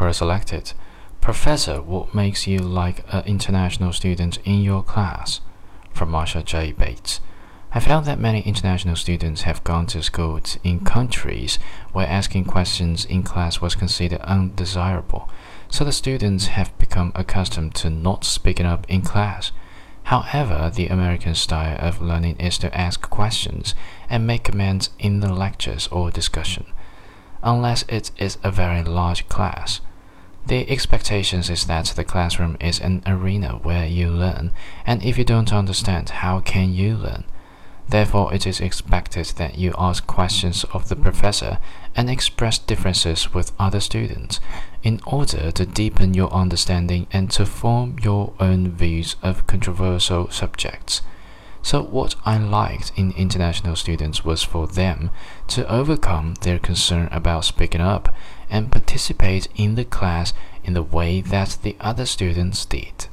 Query selected. Professor, what makes you like an international student in your class? From Marsha J. Bates. I found that many international students have gone to schools in countries where asking questions in class was considered undesirable, so the students have become accustomed to not speaking up in class. However, the American style of learning is to ask questions and make comments in the lectures or discussion, unless it is a very large class. The expectation is that the classroom is an arena where you learn, and if you don't understand, how can you learn? Therefore, it is expected that you ask questions of the professor and express differences with other students in order to deepen your understanding and to form your own views of controversial subjects. So, what I liked in international students was for them to overcome their concern about speaking up and participate in the class in the way that the other students did.